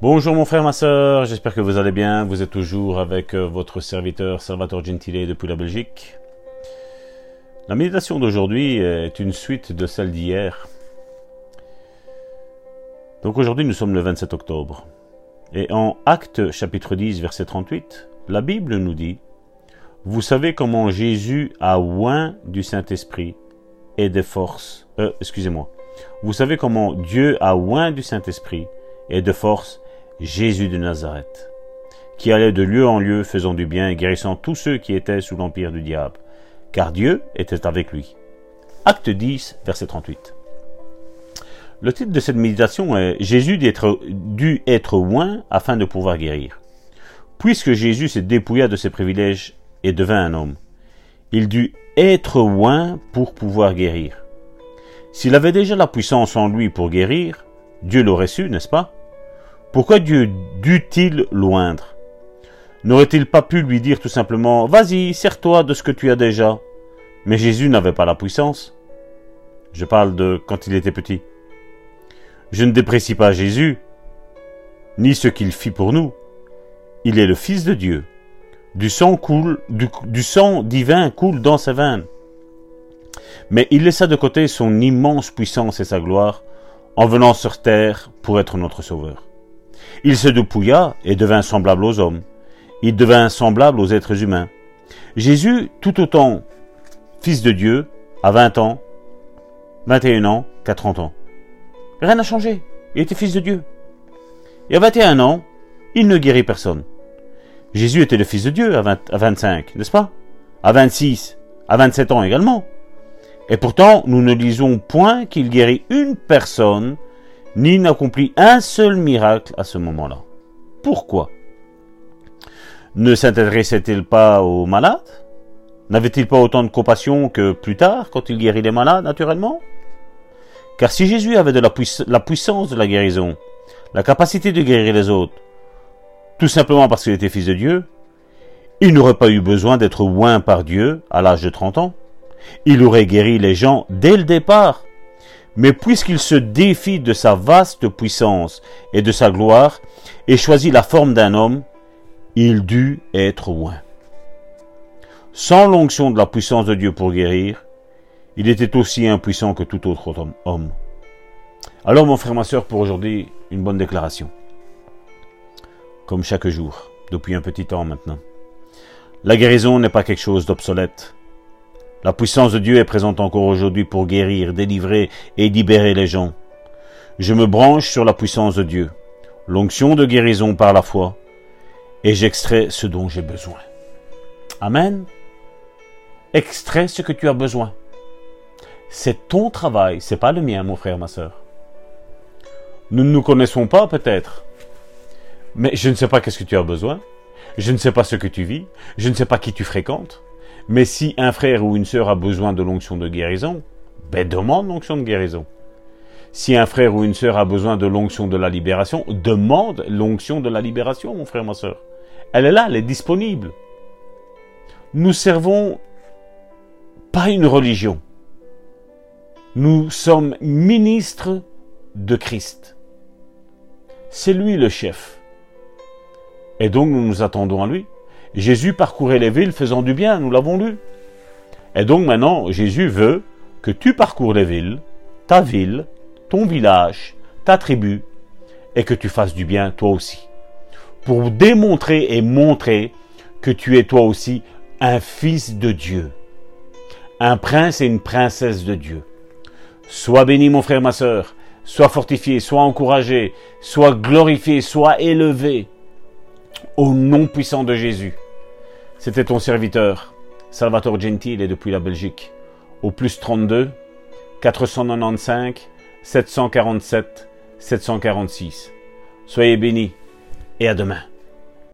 Bonjour mon frère, ma soeur, j'espère que vous allez bien. Vous êtes toujours avec euh, votre serviteur Salvatore Gentile depuis la Belgique. La méditation d'aujourd'hui est une suite de celle d'hier. Donc aujourd'hui nous sommes le 27 octobre. Et en Acte chapitre 10 verset 38, la Bible nous dit Vous savez comment Jésus a oint du Saint-Esprit et des forces. Euh, excusez-moi. Vous savez comment Dieu a oint du Saint-Esprit et de force Jésus de Nazareth, qui allait de lieu en lieu faisant du bien et guérissant tous ceux qui étaient sous l'empire du diable, car Dieu était avec lui. Acte 10, verset 38. Le titre de cette méditation est Jésus dû être oint afin de pouvoir guérir. Puisque Jésus s'est dépouilla de ses privilèges et devint un homme, il dut être oint pour pouvoir guérir. S'il avait déjà la puissance en lui pour guérir, Dieu l'aurait su, n'est-ce pas? Pourquoi Dieu dut-il loindre? N'aurait-il pas pu lui dire tout simplement Vas-y, sers-toi de ce que tu as déjà Mais Jésus n'avait pas la puissance. Je parle de quand il était petit. Je ne déprécie pas Jésus, ni ce qu'il fit pour nous. Il est le Fils de Dieu. Du sang, coule, du, du sang divin coule dans ses veines. Mais il laissa de côté son immense puissance et sa gloire en venant sur terre pour être notre Sauveur. Il se dépouilla et devint semblable aux hommes. Il devint semblable aux êtres humains. Jésus, tout autant fils de Dieu, à 20 ans, 21 ans, qu'à 30 ans. Rien n'a changé. Il était fils de Dieu. Et à 21 ans, il ne guérit personne. Jésus était le fils de Dieu à, 25, n'est-ce pas? À 26, à 27 ans également. Et pourtant, nous ne lisons point qu'il guérit une personne ni n'accomplit un seul miracle à ce moment-là. Pourquoi? Ne s'intéressait-il pas aux malades? N'avait-il pas autant de compassion que plus tard, quand il guérit les malades, naturellement? Car si Jésus avait de la, puissance de la guérison, la capacité de guérir les autres, tout simplement parce qu'il était fils de Dieu, il n'aurait pas eu besoin d'être oint par Dieu à l'âge de 30 ans. Il aurait guéri les gens dès le départ, mais puisqu'il se défie de sa vaste puissance et de sa gloire, et choisit la forme d'un homme, il dut être loin. Sans l'onction de la puissance de Dieu pour guérir, il était aussi impuissant que tout autre homme. Alors mon frère, ma soeur, pour aujourd'hui, une bonne déclaration. Comme chaque jour, depuis un petit temps maintenant. La guérison n'est pas quelque chose d'obsolète. La puissance de Dieu est présente encore aujourd'hui pour guérir, délivrer et libérer les gens. Je me branche sur la puissance de Dieu, l'onction de guérison par la foi, et j'extrais ce dont j'ai besoin. Amen. Extrais ce que tu as besoin. C'est ton travail, c'est pas le mien, mon frère, ma soeur. Nous ne nous connaissons pas peut-être, mais je ne sais pas qu'est-ce que tu as besoin. Je ne sais pas ce que tu vis. Je ne sais pas qui tu fréquentes. Mais si un frère ou une sœur a besoin de l'onction de guérison, ben demande l'onction de guérison. Si un frère ou une sœur a besoin de l'onction de la libération, demande l'onction de la libération, mon frère, ma sœur. Elle est là, elle est disponible. Nous servons pas une religion. Nous sommes ministres de Christ. C'est lui le chef. Et donc nous nous attendons à lui. Jésus parcourait les villes faisant du bien, nous l'avons lu. Et donc maintenant, Jésus veut que tu parcours les villes, ta ville, ton village, ta tribu, et que tu fasses du bien toi aussi. Pour démontrer et montrer que tu es toi aussi un fils de Dieu, un prince et une princesse de Dieu. Sois béni mon frère, ma sœur, sois fortifié, sois encouragé, sois glorifié, sois élevé au nom puissant de Jésus. C'était ton serviteur, Salvatore Gentile, et depuis la Belgique, au plus 32 495 747 746. Soyez bénis et à demain.